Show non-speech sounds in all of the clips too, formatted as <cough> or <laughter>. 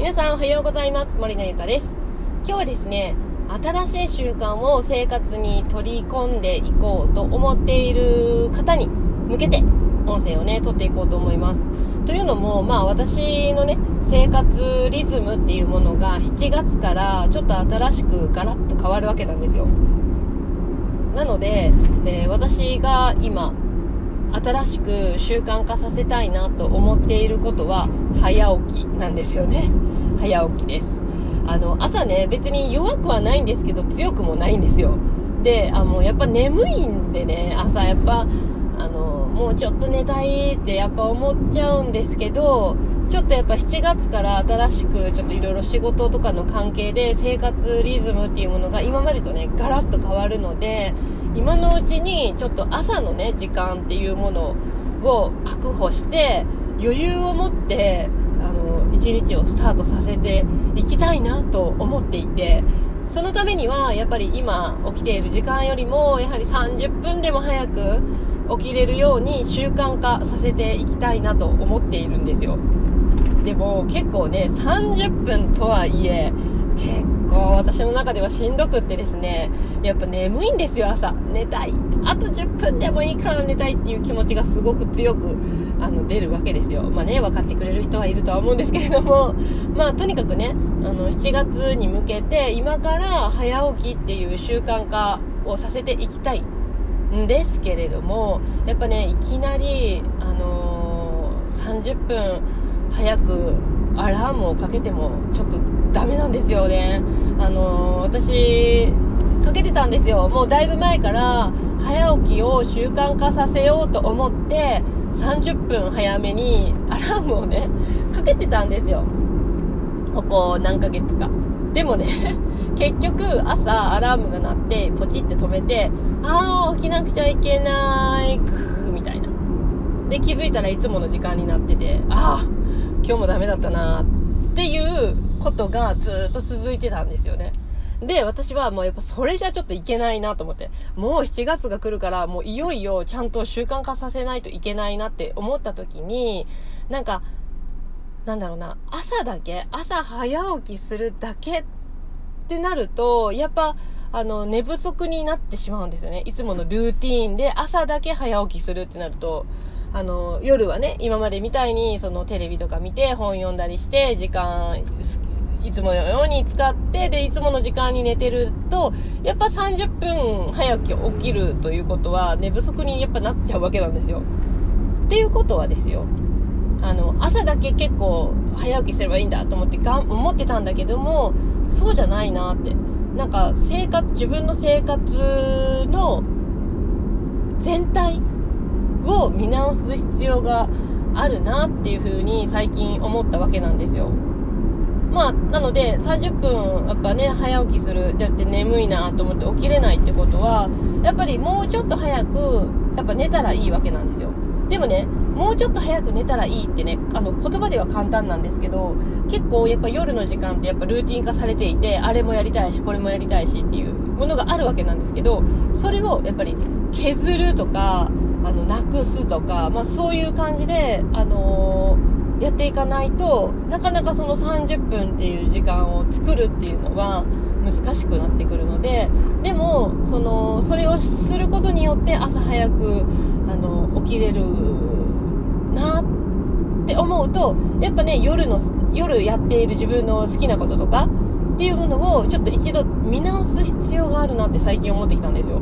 皆さんおはようございます。森のゆかです。今日はですね新しい習慣を生活に取り込んでいこうと思っている方に向けて音声をね撮っていこうと思います。というのもまあ私のね生活リズムっていうものが7月からちょっと新しくガラッと変わるわけなんですよ。なので、えー、私が今新しく習慣化させたいなと思っていることは早起きなんですよね。早起きです。あの朝ね別に弱くはないんですけど強くもないんですよ。であのやっぱ眠いんでね朝やっぱあのもうちょっと寝たいってやっぱ思っちゃうんですけどちょっとやっぱ7月から新しくちょっといろいろ仕事とかの関係で生活リズムっていうものが今までとねガラッと変わるので今のうちにちょっと朝のね時間っていうものを確保して余裕を持って一日をスタートさせていきたいなと思っていてそのためにはやっぱり今起きている時間よりもやはり30分でも早く起きれるように習慣化させていきたいなと思っているんですよ。でも結構ね30分とはいえ結構私の中ではしんどくってですねやっぱ眠いんですよ朝。寝たい。あと10分でもいいから寝たいっていう気持ちがすごく強くあの出るわけですよまあね分かってくれる人はいるとは思うんですけれども <laughs> まあとにかくねあの7月に向けて今から早起きっていう習慣化をさせていきたいんですけれどもやっぱねいきなりあのー、30分早くアラームをかけてもちょっとダメなんですよね。あの私、かけてたんですよ。もうだいぶ前から早起きを習慣化させようと思って30分早めにアラームをね、かけてたんですよ。ここ何ヶ月か。でもね、<laughs> 結局朝アラームが鳴ってポチって止めて、あー起きなくちゃいけない、くーみたいな。で気づいたらいつもの時間になってて、ああ、今日もダメだったなっていうことがずっと続いてたんですよね。で、私はもうやっぱそれじゃちょっといけないなと思って、もう7月が来るから、もういよいよちゃんと習慣化させないといけないなって思った時に、なんか、なんだろうな、朝だけ、朝早起きするだけってなると、やっぱ、あの、寝不足になってしまうんですよね。いつものルーティーンで朝だけ早起きするってなると、あの、夜はね、今までみたいに、そのテレビとか見て本読んだりして、時間、いつものように使って、で、いつもの時間に寝てると、やっぱ30分早起き起きるということは、寝不足にやっぱなっちゃうわけなんですよ。っていうことはですよ、あの、朝だけ結構早起きすればいいんだと思ってがん思ってたんだけども、そうじゃないなって。なんか生活、自分の生活の全体を見直す必要があるなっていう風に最近思ったわけなんですよ。まあ、なので30分やっぱね、早起きする。だって眠いなと思って起きれないってことは、やっぱりもうちょっと早く、やっぱ寝たらいいわけなんですよ。でもね、もうちょっと早く寝たらいいってね、あの、言葉では簡単なんですけど、結構やっぱ夜の時間ってやっぱルーティン化されていて、あれもやりたいし、これもやりたいしっていうものがあるわけなんですけど、それをやっぱり削るとか、あの、なくすとか、まあそういう感じで、あのー、やっていかないと、なかなかその30分っていう時間を作るっていうのは難しくなってくるので、でも、その、それをすることによって朝早く、あの、起きれるなって思うと、やっぱね、夜の、夜やっている自分の好きなこととかっていうものをちょっと一度見直す必要があるなって最近思ってきたんですよ。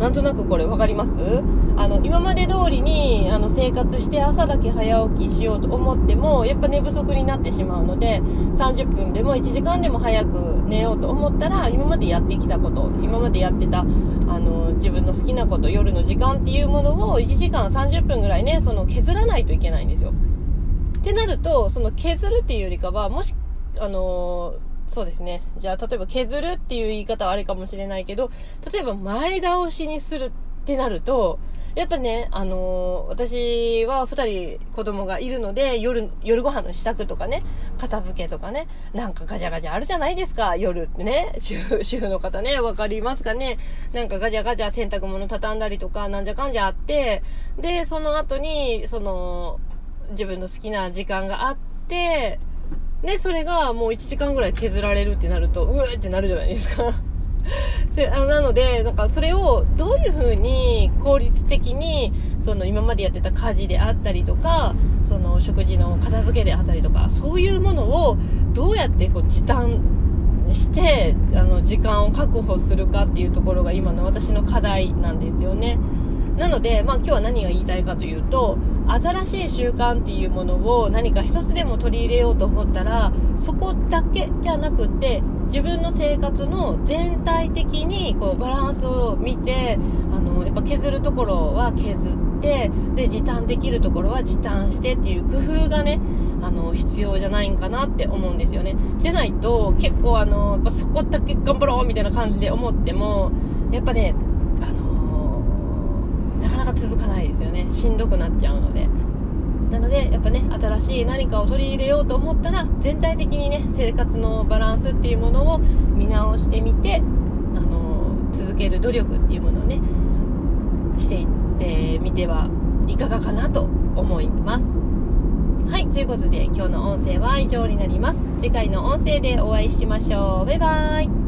なんとなくこれ分かります？あの今まで通りにあの生活して朝だけ早起きしようと思ってもやっぱ寝不足になってしまうので30分でも1時間でも早く寝ようと思ったら今までやってきたこと今までやってたあの自分の好きなこと夜の時間っていうものを1時間30分ぐらいねその削らないといけないんですよ。ってなるとその削るっていうよりかはもしあのそうですね。じゃあ、例えば削るっていう言い方はあれかもしれないけど、例えば前倒しにするってなると、やっぱね、あのー、私は二人子供がいるので、夜、夜ご飯の支度とかね、片付けとかね、なんかガチャガチャあるじゃないですか、夜ってね。主婦、主婦の方ね、わかりますかね。なんかガチャガチャ洗濯物畳んだりとか、なんじゃかんじゃあって、で、その後に、その、自分の好きな時間があっ、てでそれがもう1時間ぐらい削られるってなるとうーってなるじゃないですか <laughs> なのでなんかそれをどういうふうに効率的にその今までやってた家事であったりとかその食事の片付けであったりとかそういうものをどうやってこう時短してあの時間を確保するかっていうところが今の私の課題なんですよね。なので、まあ、今日は何が言いたいかというと新しい習慣っていうものを何か一つでも取り入れようと思ったらそこだけじゃなくて自分の生活の全体的にこうバランスを見てあのやっぱ削るところは削ってで時短できるところは時短してっていう工夫がねあの必要じゃないんかなって思うんですよね。じゃないと結構あのやっぱそこだけ頑張ろうみたいな感じで思ってもやっぱね続かないですよね。しんどくなっちゃうので。なのでやっぱね新しい何かを取り入れようと思ったら全体的にね生活のバランスっていうものを見直してみてあの続ける努力っていうものをねしていってみてはいかがかなと思います。はいということで今日の音声は以上になります。次回の音声でお会いしましょう。バイバーイ。